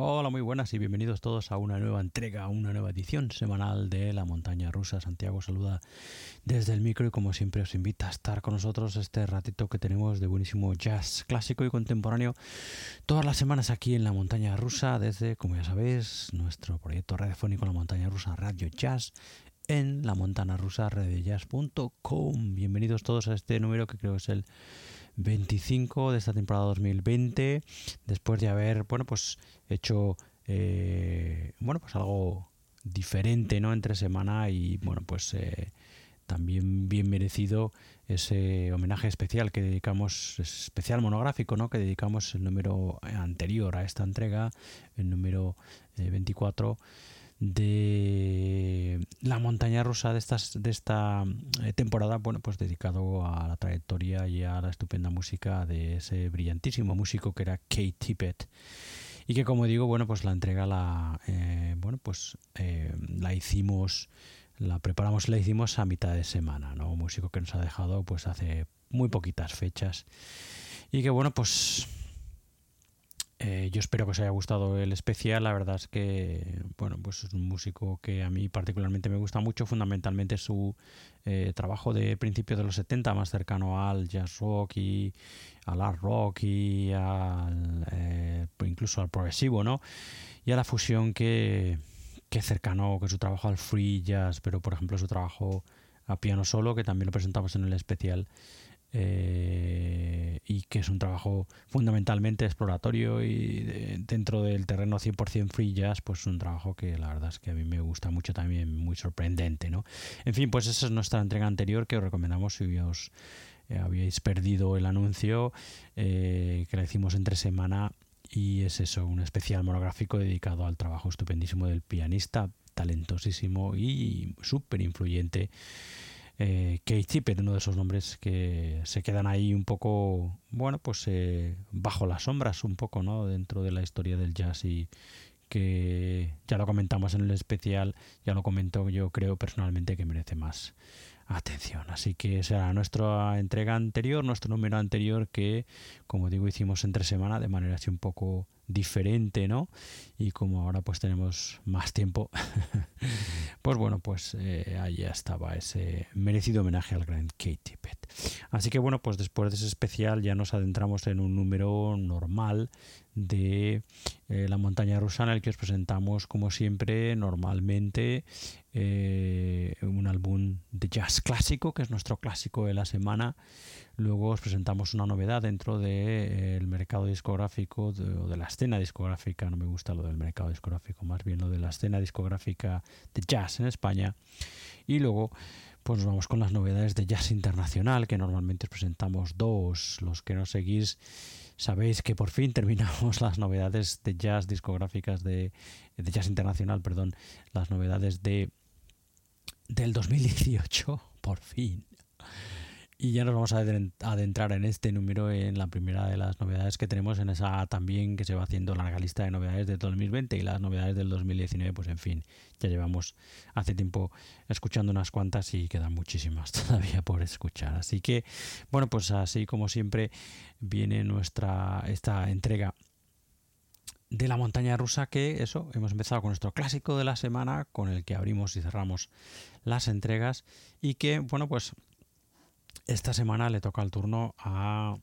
Hola, muy buenas y bienvenidos todos a una nueva entrega, a una nueva edición semanal de La Montaña Rusa. Santiago saluda desde el micro y como siempre os invita a estar con nosotros este ratito que tenemos de buenísimo jazz clásico y contemporáneo todas las semanas aquí en La Montaña Rusa desde, como ya sabéis, nuestro proyecto radiofónico La Montaña Rusa Radio Jazz en la montana rusa. Bienvenidos todos a este número que creo es el 25 de esta temporada 2020, después de haber, bueno, pues hecho eh, bueno, pues algo diferente, ¿no? Entre semana y, bueno, pues eh, también bien merecido ese homenaje especial que dedicamos, especial monográfico, ¿no? Que dedicamos el número anterior a esta entrega, el número 24 de la montaña rusa de, estas, de esta eh, temporada, bueno, pues dedicado a la trayectoria y a la estupenda música de ese brillantísimo músico que era Kate Tippett. Y que como digo, bueno, pues la entrega la, eh, bueno, pues eh, la hicimos, la preparamos y la hicimos a mitad de semana, ¿no? Un músico que nos ha dejado pues hace muy poquitas fechas. Y que bueno, pues eh, yo espero que os haya gustado el especial. La verdad es que, bueno, pues es un músico que a mí particularmente me gusta mucho. Fundamentalmente su eh, trabajo de principios de los 70, más cercano al jazz rock y al art rock y al, eh, incluso al progresivo, ¿no? Y a la fusión que, que cercano, que su trabajo al free jazz, pero por ejemplo su trabajo a piano solo, que también lo presentamos en el especial eh, y que es un trabajo fundamentalmente exploratorio y dentro del terreno 100% free jazz, pues un trabajo que la verdad es que a mí me gusta mucho también, muy sorprendente, ¿no? En fin, pues esa es nuestra entrega anterior que os recomendamos si os eh, habíais perdido el anuncio eh, que la hicimos entre semana y es eso, un especial monográfico dedicado al trabajo estupendísimo del pianista, talentosísimo y súper influyente eh, Kate Tippett, uno de esos nombres que se quedan ahí un poco, bueno, pues eh, bajo las sombras un poco, ¿no? Dentro de la historia del jazz y que ya lo comentamos en el especial, ya lo comento yo creo personalmente que merece más atención. Así que será nuestra entrega anterior, nuestro número anterior que, como digo, hicimos entre semana de manera así un poco diferente, ¿no? Y como ahora pues tenemos más tiempo, pues bueno, pues eh, ahí estaba ese merecido homenaje al gran Kate Tippett. Así que bueno, pues después de ese especial ya nos adentramos en un número normal de eh, la montaña rusa en el que os presentamos como siempre normalmente eh, un álbum de jazz clásico que es nuestro clásico de la semana luego os presentamos una novedad dentro del mercado discográfico o de la escena discográfica no me gusta lo del mercado discográfico más bien lo de la escena discográfica de jazz en España y luego pues nos vamos con las novedades de jazz internacional que normalmente os presentamos dos los que no seguís sabéis que por fin terminamos las novedades de jazz discográficas de, de jazz internacional, perdón, las novedades de del 2018, por fin. Y ya nos vamos a adentrar en este número, en la primera de las novedades que tenemos, en esa también que se va haciendo la larga lista de novedades de 2020 y las novedades del 2019, pues en fin, ya llevamos hace tiempo escuchando unas cuantas y quedan muchísimas todavía por escuchar. Así que, bueno, pues así como siempre viene nuestra esta entrega de la montaña rusa que eso, hemos empezado con nuestro clásico de la semana con el que abrimos y cerramos las entregas y que, bueno, pues esta semana le toca el turno a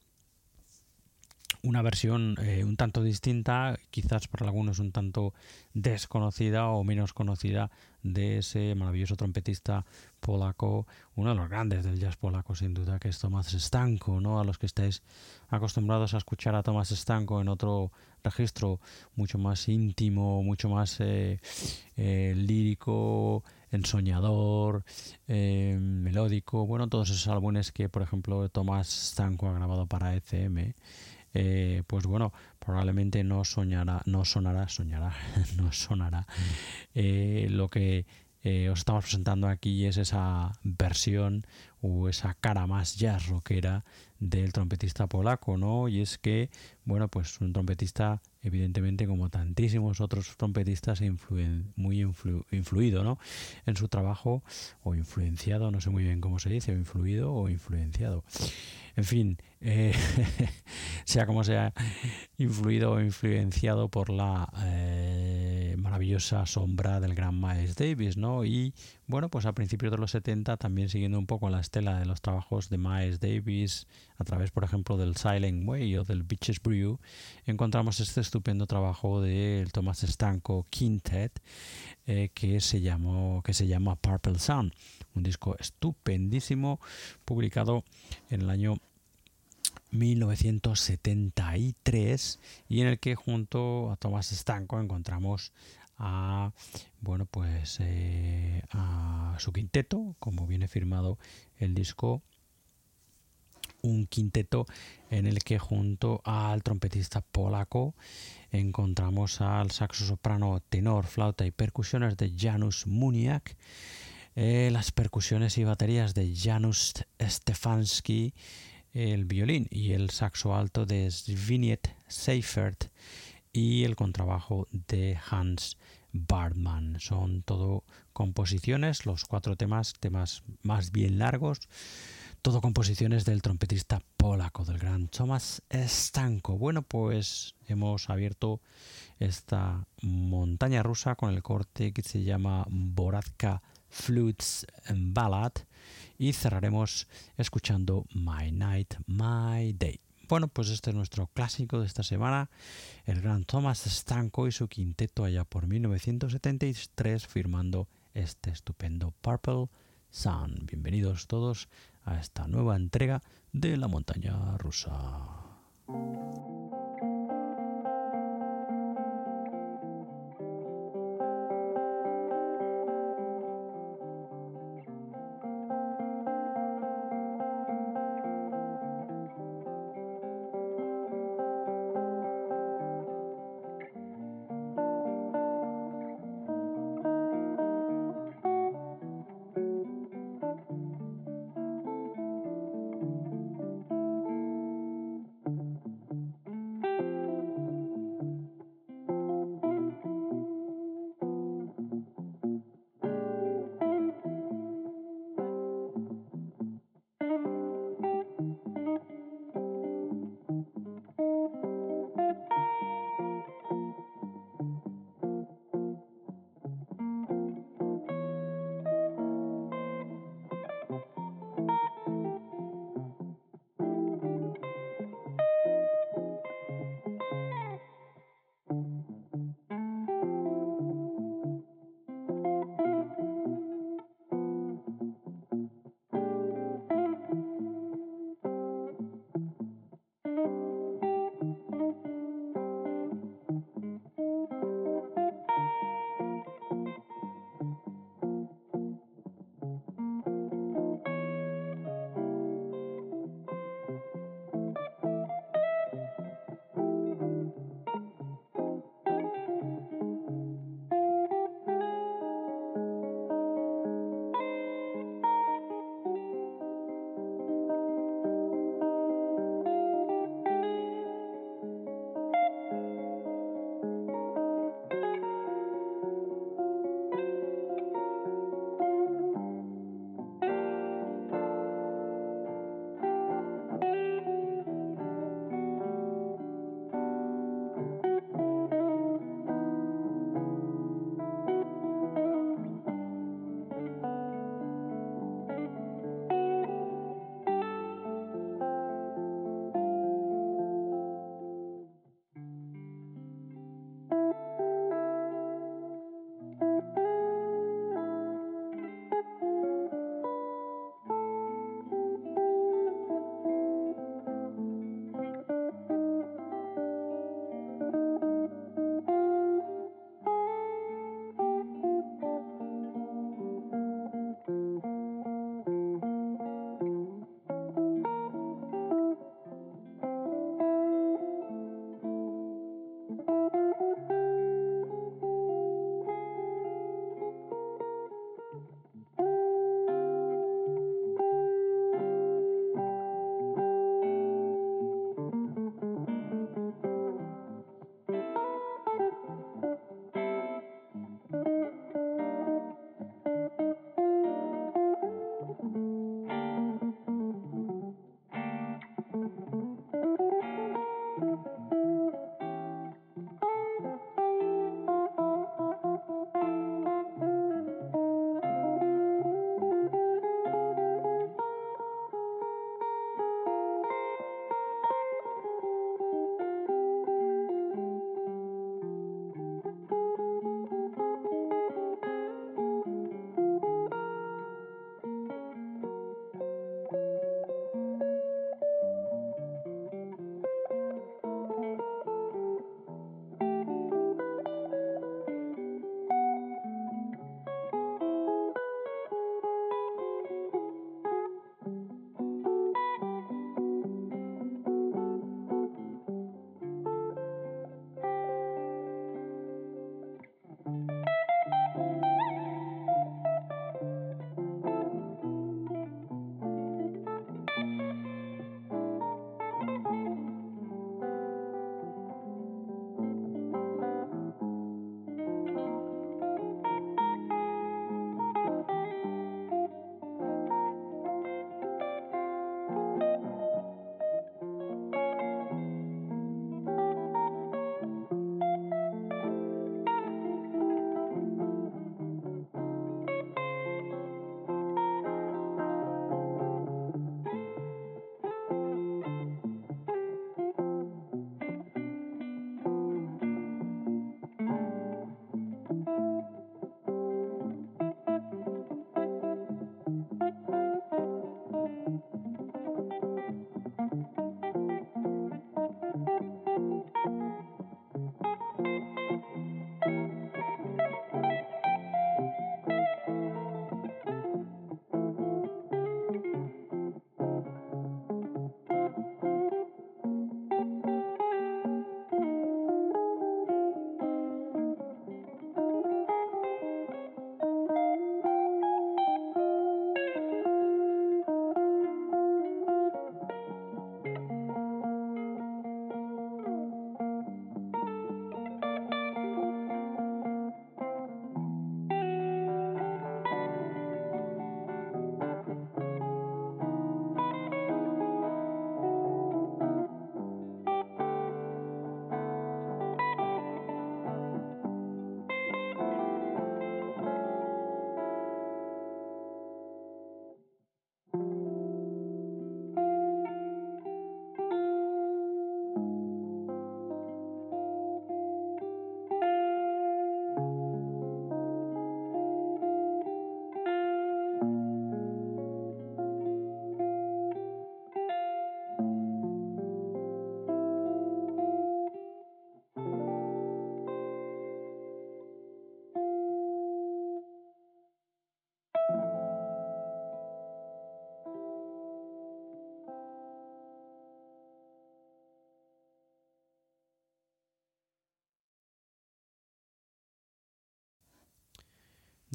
una versión eh, un tanto distinta, quizás para algunos un tanto desconocida o menos conocida de ese maravilloso trompetista polaco, uno de los grandes del jazz polaco sin duda, que es Tomás Stanko, ¿no? A los que estáis acostumbrados a escuchar a Tomás Stanko en otro registro mucho más íntimo, mucho más eh, eh, lírico, ensoñador, eh, melódico, bueno, todos esos álbumes que, por ejemplo, Tomás Stanko ha grabado para ECM, eh, pues bueno, probablemente no soñará, no sonará, soñará, no sonará. Eh, lo que os estamos presentando aquí es esa versión o esa cara más jazz rockera del trompetista polaco, ¿no? Y es que, bueno, pues un trompetista, evidentemente, como tantísimos otros trompetistas, muy influido, ¿no? En su trabajo, o influenciado, no sé muy bien cómo se dice, o influido o influenciado. En fin, eh, sea como sea, influido o influenciado por la eh, maravillosa sombra del gran Miles Davis, ¿no? Y bueno, pues a principios de los 70, también siguiendo un poco la estela de los trabajos de Miles Davis, a través, por ejemplo, del Silent Way o del Beaches Brew, encontramos este estupendo trabajo del Thomas Stanko Quintet, eh, que, se llamó, que se llama Purple Sun, un disco estupendísimo, publicado en el año 1973 y en el que junto a Thomas Stanko encontramos a bueno pues eh, a su quinteto como viene firmado el disco un quinteto en el que junto al trompetista polaco encontramos al saxo soprano, tenor, flauta y percusiones de Janusz Muniak, eh, las percusiones y baterías de Janusz Stefanski, el violín y el saxo alto de Zbigniew Seifert y el contrabajo de Hans Bartmann. Son todo composiciones, los cuatro temas, temas más bien largos, todo composiciones del trompetista polaco, del gran Thomas Stanko. Bueno, pues hemos abierto esta montaña rusa con el corte que se llama Boratka Flutes Ballad y cerraremos escuchando My Night, My Day. Bueno, pues este es nuestro clásico de esta semana, el gran Thomas Stanko y su quinteto allá por 1973 firmando este estupendo Purple Sun. Bienvenidos todos a esta nueva entrega de la montaña rusa.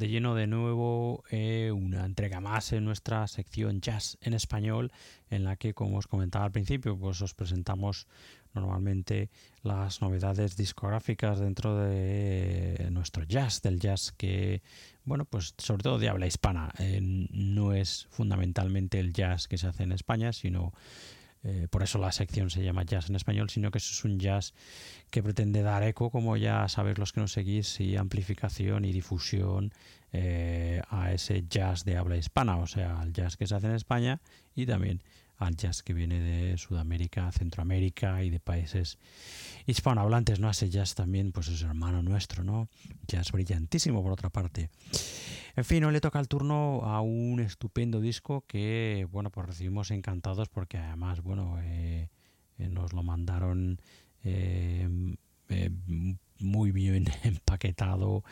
De lleno de nuevo eh, una entrega más en nuestra sección Jazz en Español, en la que, como os comentaba al principio, pues os presentamos normalmente las novedades discográficas dentro de nuestro jazz, del jazz que, bueno, pues sobre todo de habla hispana. Eh, no es fundamentalmente el jazz que se hace en España, sino eh, por eso la sección se llama Jazz en Español, sino que eso es un jazz que pretende dar eco, como ya sabéis los que nos seguís, y amplificación y difusión eh, a ese jazz de habla hispana, o sea, al jazz que se hace en España y también al jazz que viene de Sudamérica, Centroamérica y de países hispanohablantes, ¿no? Ese jazz también, pues es hermano nuestro, ¿no? Jazz brillantísimo por otra parte. En fin, hoy le toca el turno a un estupendo disco que, bueno, pues recibimos encantados porque además, bueno, eh, eh, nos lo mandaron eh, muy bien empaquetado,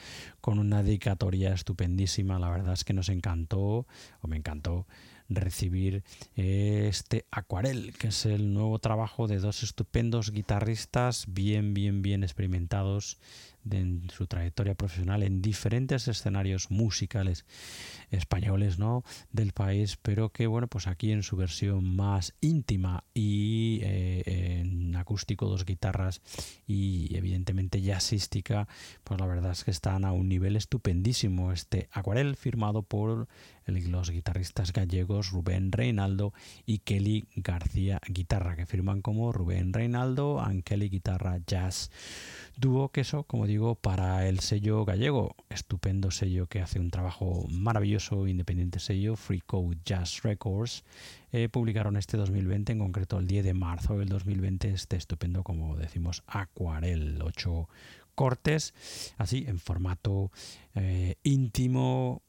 con una dedicatoria estupendísima. La verdad es que nos encantó, o me encantó, recibir este Acuarel, que es el nuevo trabajo de dos estupendos guitarristas bien, bien, bien experimentados en su trayectoria profesional en diferentes escenarios musicales españoles ¿no? del país, pero que bueno, pues aquí en su versión más íntima y eh, en acústico, dos guitarras y evidentemente jazzística, pues la verdad es que están a un nivel estupendísimo. Este acuarel firmado por los guitarristas gallegos Rubén Reinaldo y Kelly García Guitarra, que firman como Rubén Reinaldo and Kelly Guitarra Jazz. Dúo queso, como digo, para el sello gallego, estupendo sello que hace un trabajo maravilloso, independiente sello, Free Code Jazz Records. Eh, publicaron este 2020, en concreto el 10 de marzo del 2020, este estupendo, como decimos, Acuarel, 8 cortes, así en formato eh, íntimo,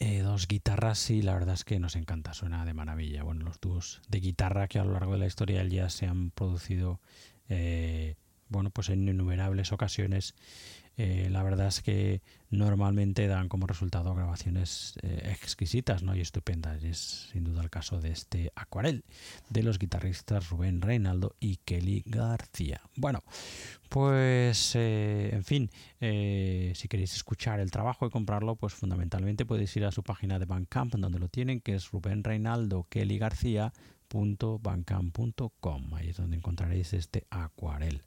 eh, dos guitarras y la verdad es que nos encanta, suena de maravilla. Bueno, los dúos de guitarra que a lo largo de la historia del jazz se han producido bueno, pues en innumerables ocasiones eh, la verdad es que normalmente dan como resultado grabaciones eh, exquisitas ¿no? y estupendas. es sin duda el caso de este Acuarel de los guitarristas Rubén Reinaldo y Kelly García. Bueno, pues eh, en fin, si queréis escuchar el trabajo y comprarlo, pues fundamentalmente podéis ir a su página de Bandcamp donde lo tienen, que es Rubén Reinaldo Kelly García .bancam.com. Ahí es donde encontraréis este acuarel.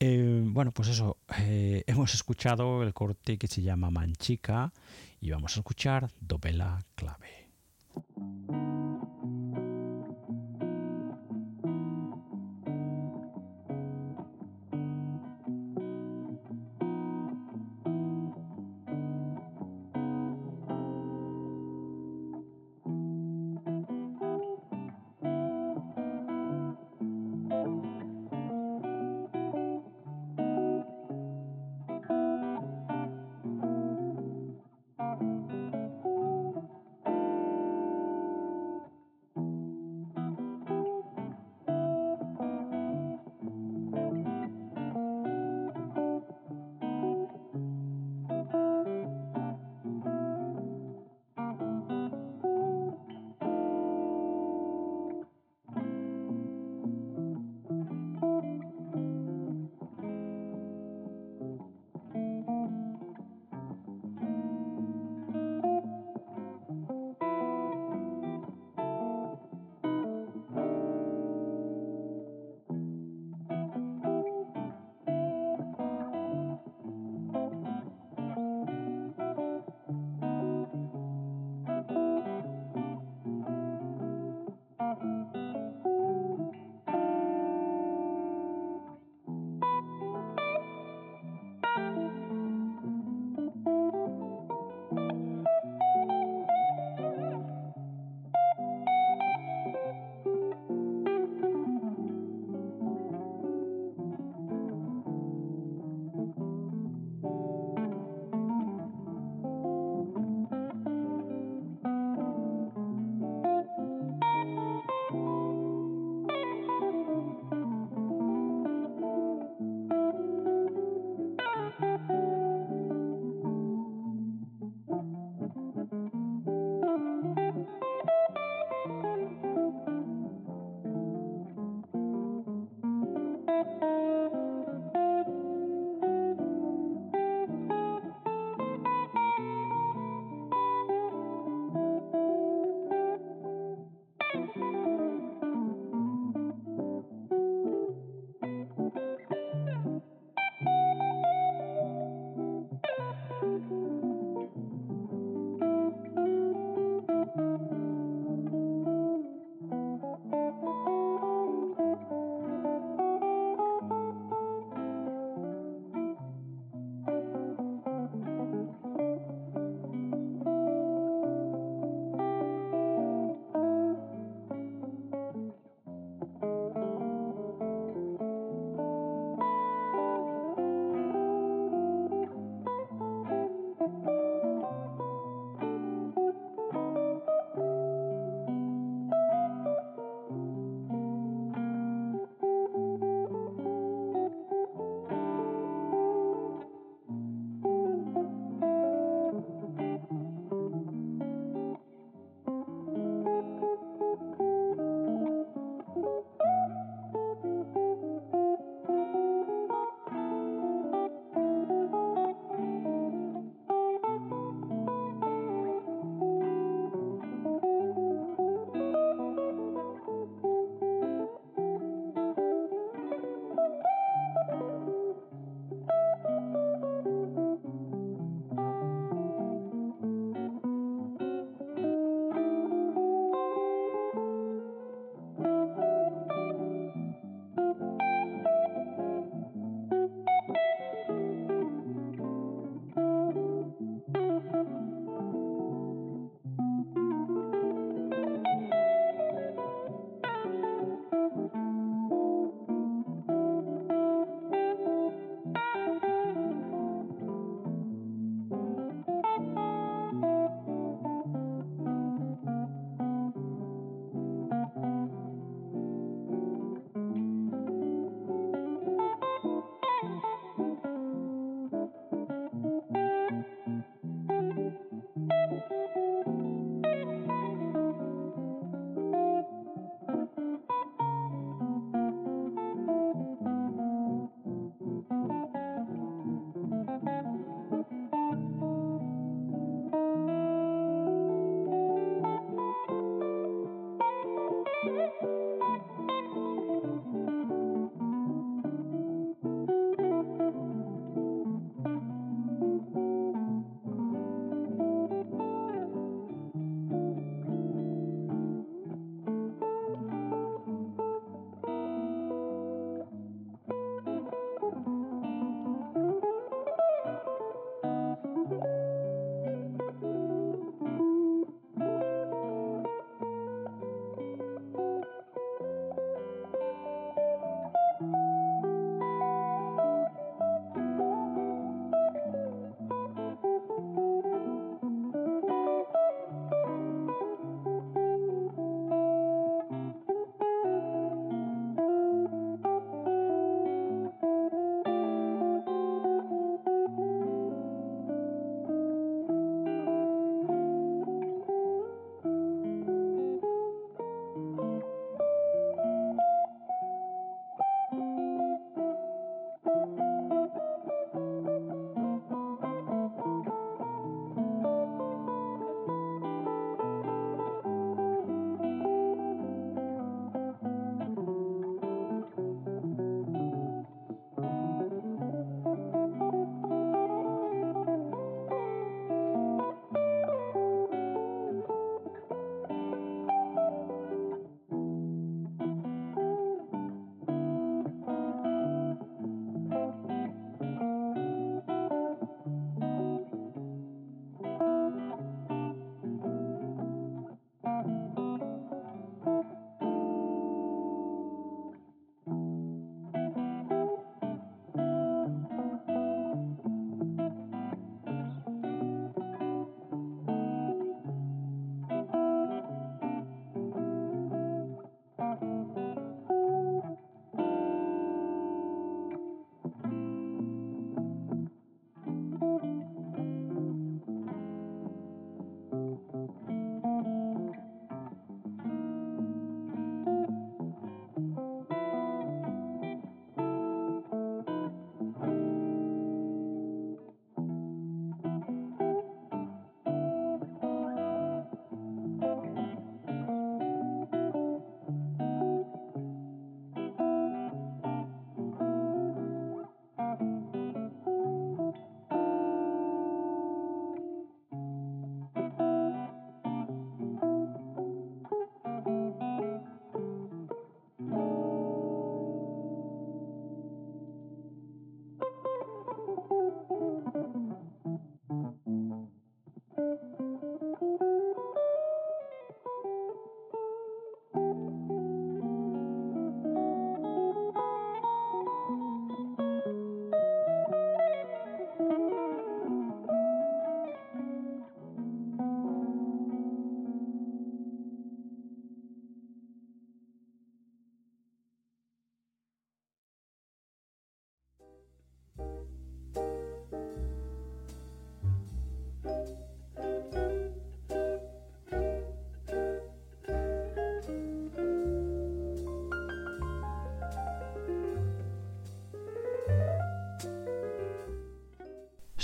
Eh, bueno, pues eso, eh, hemos escuchado el corte que se llama Manchica y vamos a escuchar Dobela Clave.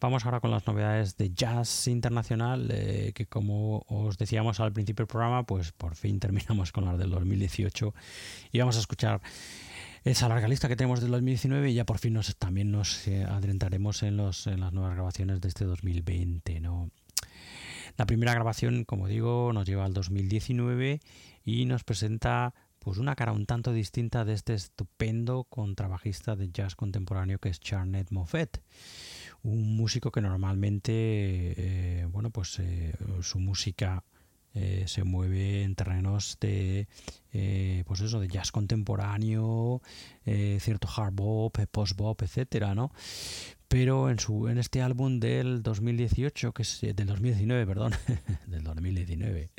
Vamos ahora con las novedades de jazz internacional, eh, que como os decíamos al principio del programa, pues por fin terminamos con las del 2018 y vamos a escuchar esa larga lista que tenemos del 2019 y ya por fin nos, también nos eh, adentraremos en, las nuevas grabaciones de este 2020. ¿no? La primera grabación, como digo, nos lleva al 2019 y nos presenta pues una cara un tanto distinta de este estupendo contrabajista de jazz contemporáneo que es Charnet Moffett un músico que normalmente, eh, bueno, pues eh, su música eh, se mueve en terrenos de, pues eso, de jazz contemporáneo, cierto hard bop, post bop, etcétera, ¿no? Pero en su, en este álbum del 2018, que es del 2019, perdón, del 2019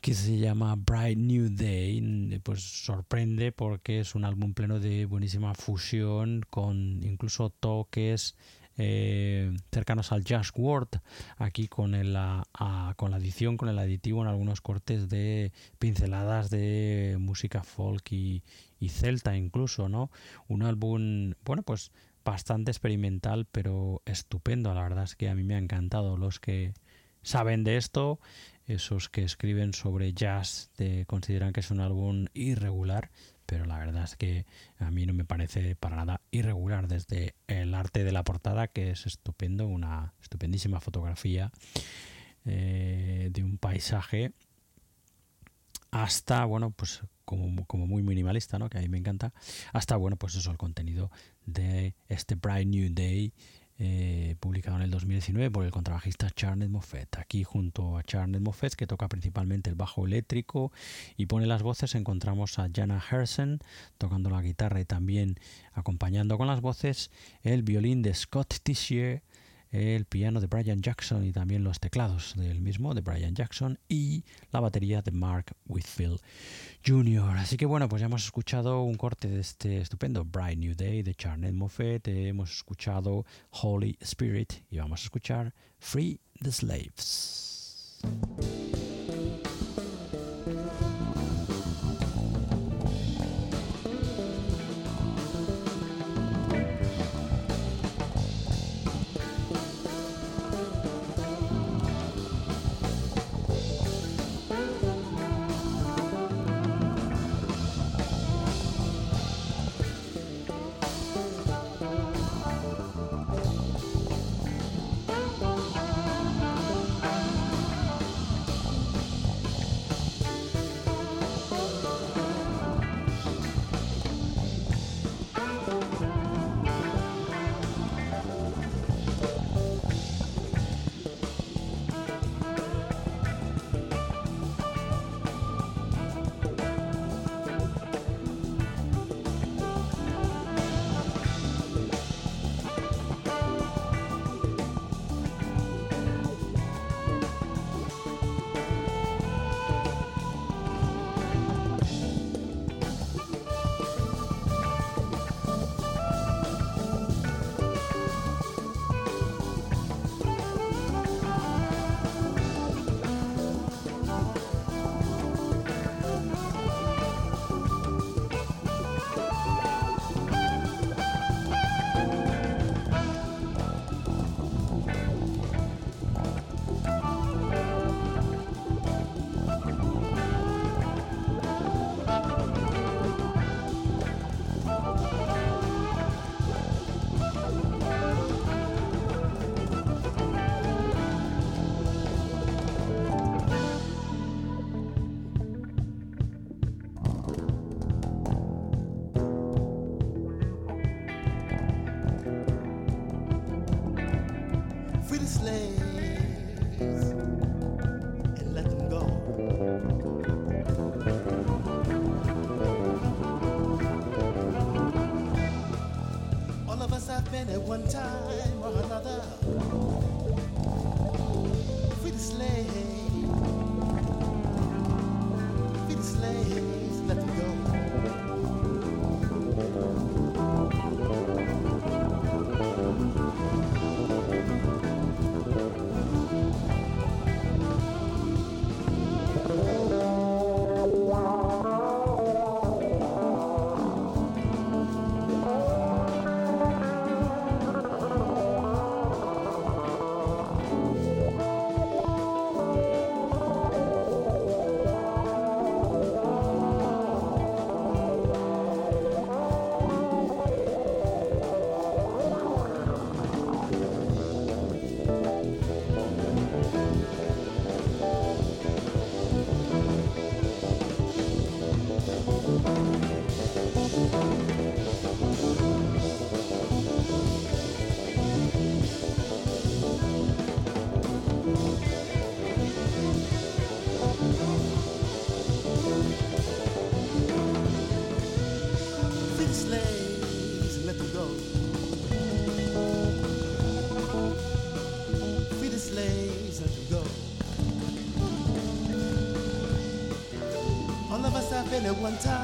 que se llama Bright New Day, pues sorprende porque es un álbum pleno de buenísima fusión con incluso toques eh, cercanos al Jazz World, aquí con, con la edición, con el aditivo en algunos cortes de pinceladas de música folk y, celta incluso, ¿no? Un álbum, bueno, pues bastante experimental, pero estupendo, la verdad es que a mí me ha encantado. Los que saben de esto, esos que escriben sobre jazz, consideran que es un álbum irregular, pero la verdad es que a mí no me parece para nada irregular desde el arte de la portada que es estupendo, una estupendísima fotografía eh, de un paisaje hasta, bueno, pues como, como, muy minimalista, ¿no? que a mí me encanta, hasta, bueno, pues eso, el contenido de este Bright New Day eh, publicado en el 2019 por el contrabajista Charles Moffett. Aquí junto a Charles Moffett, que toca principalmente el bajo eléctrico y pone las voces, encontramos a Jana Hersen tocando la guitarra y también acompañando con las voces el violín de Scott Tissier el piano de Brian Jackson y también los teclados del mismo de Brian Jackson y la batería de Mark Whitfield Jr. Así que bueno, pues ya hemos escuchado un corte de este estupendo Bright New Day de Charnel Moffett, hemos escuchado Holy Spirit y vamos a escuchar Free the Slaves. One time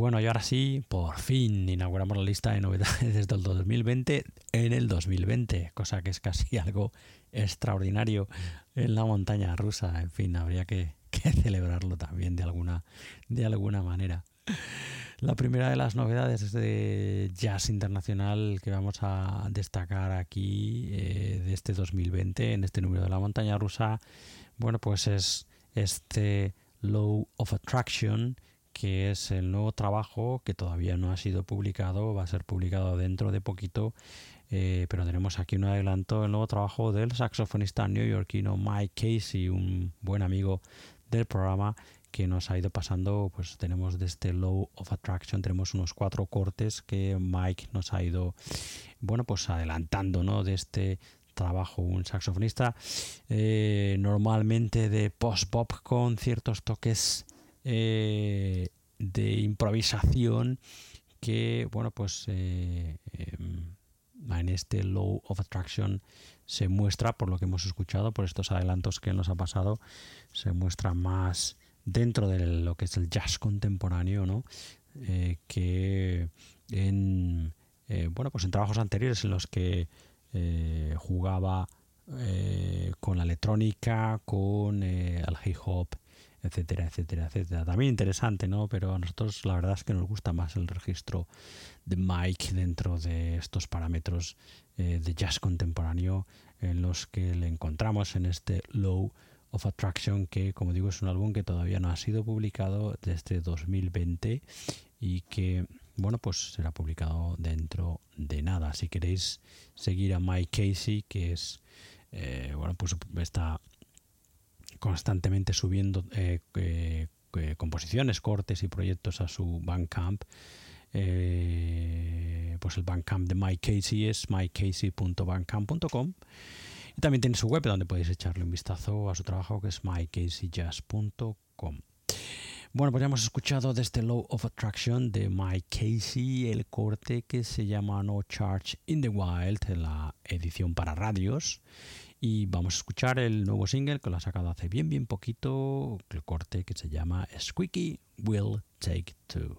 Bueno, y ahora sí, por fin inauguramos la lista de novedades desde el 2020 en el 2020, cosa que es casi algo extraordinario en la montaña rusa. En fin, habría que, celebrarlo también de alguna, de alguna manera. La primera de las novedades de jazz internacional que vamos a destacar aquí eh, de este 2020 en este número de la montaña rusa, bueno, pues es este Low of Attraction, que es el nuevo trabajo que todavía no ha sido publicado, va a ser publicado dentro de poquito, eh, pero tenemos aquí un adelanto, el nuevo trabajo del saxofonista neoyorquino Mike Casey, un buen amigo del programa que nos ha ido pasando, pues tenemos de este Low of Attraction, tenemos unos cuatro cortes que Mike nos ha ido, bueno, pues adelantando, ¿no? De este trabajo, un saxofonista eh, normalmente de post-pop con ciertos toques eh, de improvisación que, bueno, pues eh, em, en este Low of Attraction se muestra, por lo que hemos escuchado, por estos adelantos que nos ha pasado, se muestra más dentro de lo que es el jazz contemporáneo, ¿no? Eh, que en bueno pues en trabajos anteriores en los que jugaba con la electrónica, con el hip hop, etcétera, etcétera, etcétera. También interesante, ¿no? Pero a nosotros la verdad es que nos gusta más el registro de Mike dentro de estos parámetros de jazz contemporáneo en los que le encontramos en este low of Attraction, que como digo es un álbum que todavía no ha sido publicado desde 2020 y que bueno pues será publicado dentro de nada. Si queréis seguir a Mike Casey, que es eh, bueno pues está constantemente subiendo eh, eh, composiciones, cortes y proyectos a su Bandcamp. pues el Bandcamp de Mike Casey es mikecasey.bandcamp.com también tiene su web donde podéis echarle un vistazo a su trabajo que es mycaseyjazz.com. Bueno, pues ya hemos escuchado desde este Law of Attraction de Mike Casey el corte que se llama No Charge in the Wild, la edición para radios. Y vamos a escuchar el nuevo single que lo ha sacado hace bien, bien poquito, el corte que se llama Squeaky Will Take Two.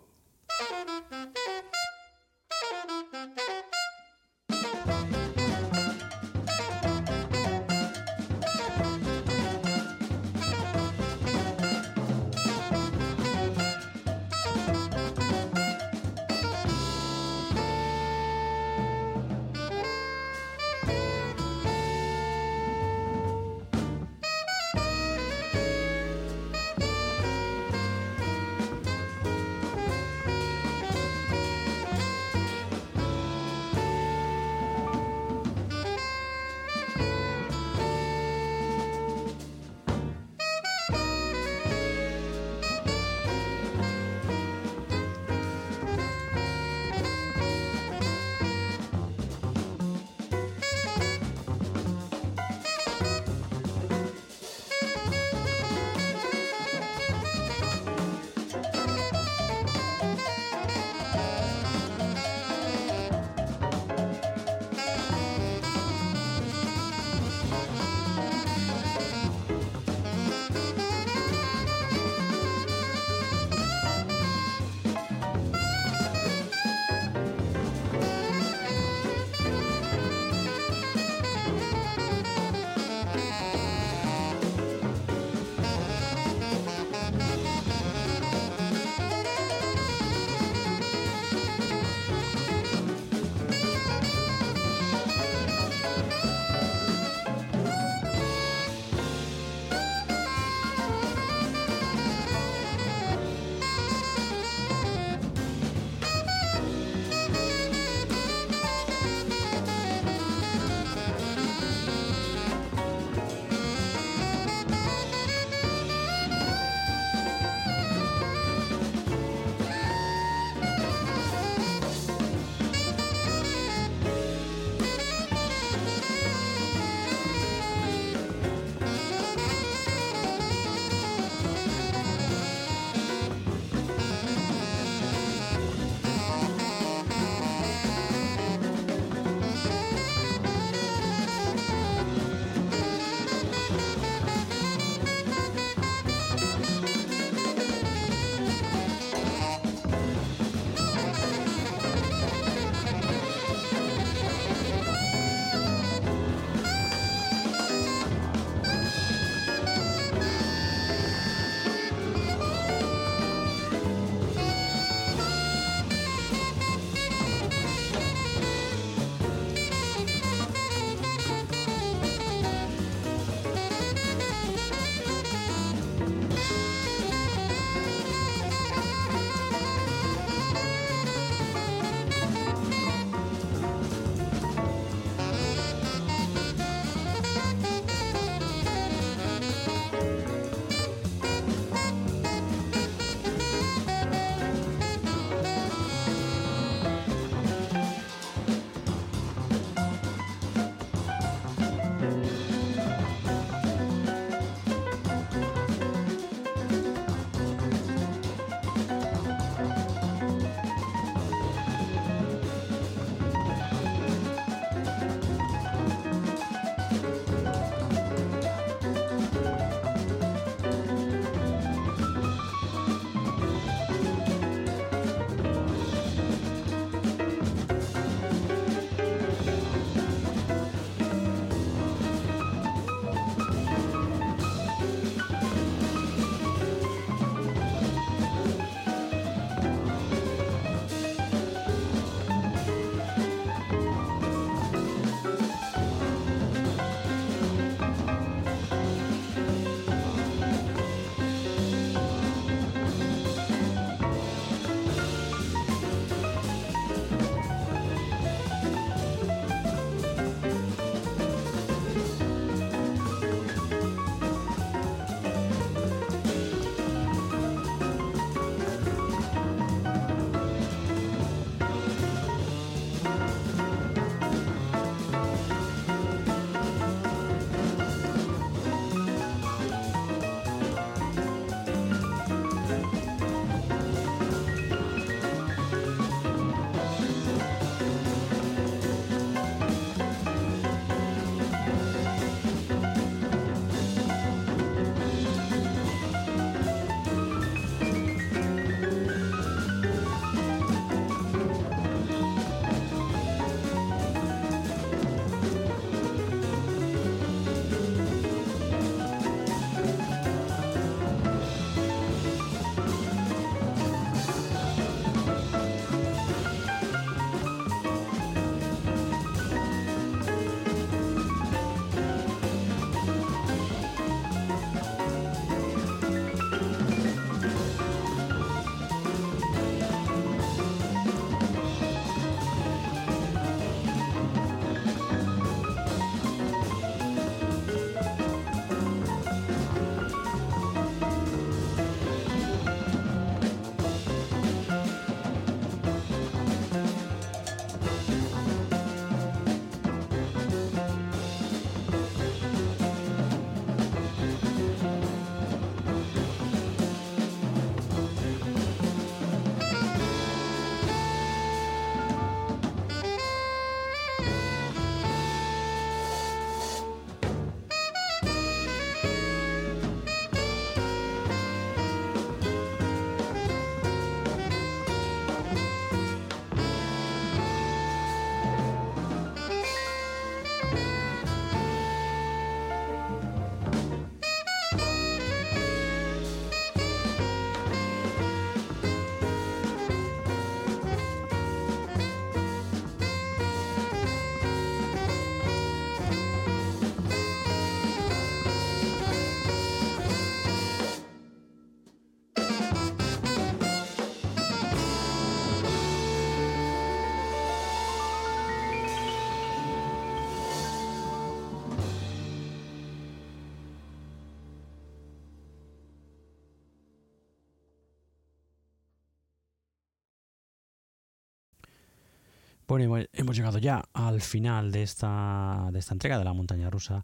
Bueno, hemos llegado ya al final de esta, de esta entrega de la montaña rusa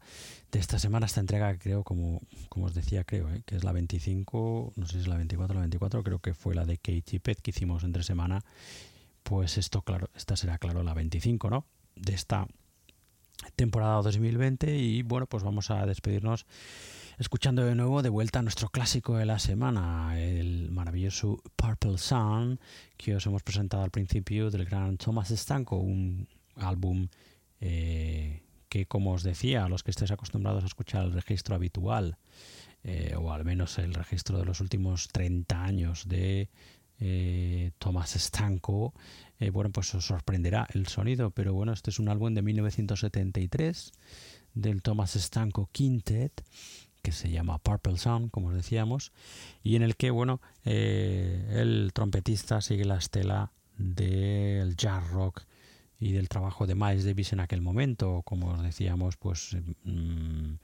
de esta semana. Esta entrega creo, como, como os decía, creo ¿eh? que es la 25, no sé si es la 24 o la 24, creo que fue la de Katie Pet que hicimos entre semana. Pues esto, claro, esta será, claro, la 25, ¿no? De esta temporada 2020 y bueno, pues vamos a despedirnos escuchando de nuevo de vuelta nuestro clásico de la semana, el maravilloso Purple Sun, que os hemos presentado al principio del gran Thomas Stanko, un álbum eh, que, como os decía, a los que estéis acostumbrados a escuchar el registro habitual, eh, o al menos el registro de los últimos 30 años de eh, Thomas Stanko, bueno, pues os sorprenderá el sonido, pero bueno, este es un álbum de 1973 del Thomas Stanko Quintet que se llama Purple Sound, como os decíamos, y en el que, bueno, eh, el trompetista sigue la estela del jazz rock y del trabajo de Miles Davis en aquel momento, como os decíamos, pues mm,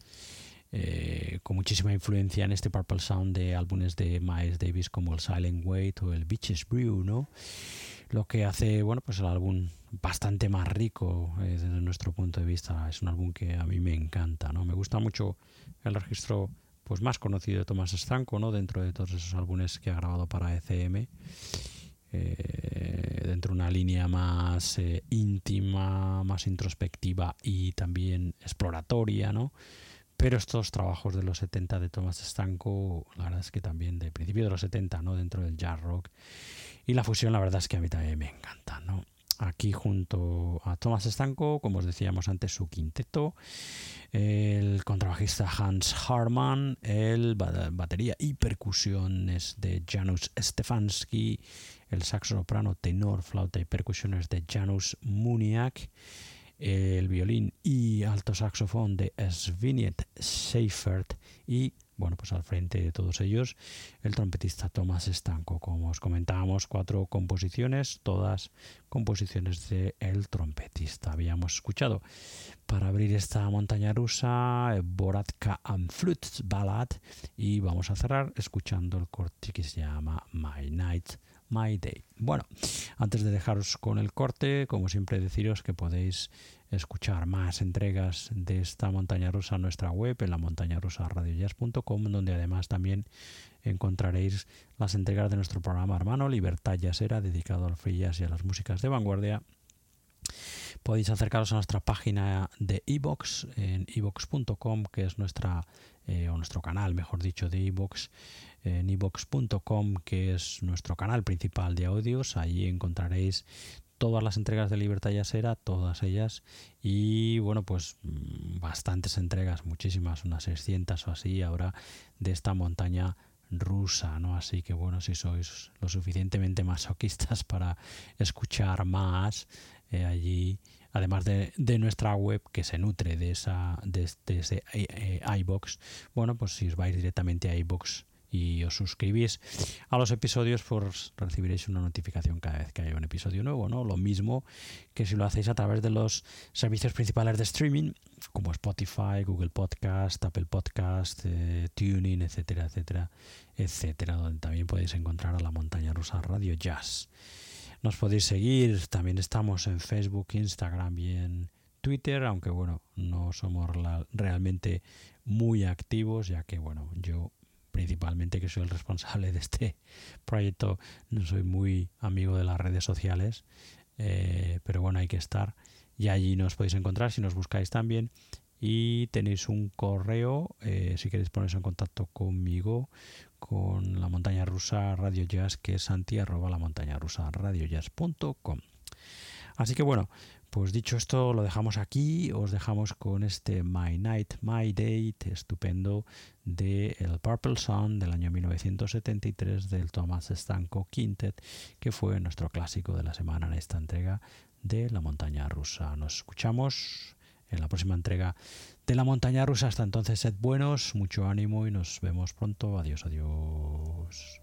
eh, con muchísima influencia en este Purple Sound de álbumes de Miles Davis como el Silent Wait o el Beaches Brew, ¿no? Lo que hace, bueno, pues el álbum bastante más rico eh, desde nuestro punto de vista. Es un álbum que a mí me encanta, ¿no? Me gusta mucho el registro pues más conocido de Tomás Estanco, ¿no? dentro de todos esos álbumes que ha grabado para ECM, eh, dentro de una línea más eh, íntima, más introspectiva y también exploratoria, ¿no? Pero estos trabajos de los 70 de Tomás Estanco, la verdad es que también de principio de los 70, ¿no? Dentro del jazz rock. Y la fusión, la verdad es que a mí también me encanta, ¿no? aquí junto a Thomas Stanko, como os decíamos antes, su quinteto, el contrabajista Hans Harman, el batería y percusiones de Janusz Stefanski, el saxo soprano, tenor, flauta y percusiones de Janusz Muniak, el violín y alto saxofón de Sviniet Seifert y bueno, pues al frente de todos ellos el trompetista Tomás Estanco. Como os comentábamos, cuatro composiciones, todas composiciones de el trompetista. Habíamos escuchado para abrir esta montaña rusa Boratka and Flutes Ballad y vamos a cerrar escuchando el corte que se llama My Night My Day. Bueno, antes de dejaros con el corte, como siempre deciros que podéis escuchar más entregas de esta montaña rusa en nuestra web, en la montaña rusa donde además también encontraréis las entregas de nuestro programa hermano Libertad Jazzera, dedicado al free jazz y a las músicas de vanguardia. Podéis acercaros a nuestra página de iBox en ibox.com, que es nuestra eh, o nuestro canal, mejor dicho, de iBox en ibox.com, que es nuestro canal principal de audios. Allí encontraréis todas las entregas de Libertad Yasera, todas ellas, y bueno, pues mm, bastantes entregas, muchísimas, unas 600 o así ahora, de esta montaña rusa, ¿no? Así que bueno, si sois lo suficientemente masoquistas para escuchar más eh, allí, además de, nuestra web que se nutre de esa de, ese eh, eh, iBox, bueno, pues si os vais directamente a iBox y os suscribís a los episodios, pues recibiréis una notificación cada vez que haya un episodio nuevo, ¿no? Lo mismo que si lo hacéis a través de los servicios principales de streaming, como Spotify, Google Podcast, Apple Podcast, eh, Tuning, etcétera, etcétera, etcétera, donde también podéis encontrar a la montaña rusa Radio Jazz. Nos podéis seguir, también estamos en Facebook, Instagram y en Twitter, aunque bueno, no somos realmente muy activos, ya que bueno, yo principalmente que soy el responsable de este proyecto, no soy muy amigo de las redes sociales, eh, pero bueno, hay que estar. Y allí nos podéis encontrar si nos buscáis también. Y tenéis un correo eh, si queréis poneros en contacto conmigo con la montaña rusa Radio Jazz que es santi arroba la montaña rusa radiojazz.com así que bueno pues dicho esto, lo dejamos aquí, os dejamos con este My Night, My Date, estupendo, de el Purple Sun del año 1973 del Thomas Stanko Quintet, que fue nuestro clásico de la semana en esta entrega de La Montaña Rusa. Nos escuchamos en la próxima entrega de La Montaña Rusa. Hasta entonces, sed buenos, mucho ánimo y nos vemos pronto. Adiós, adiós.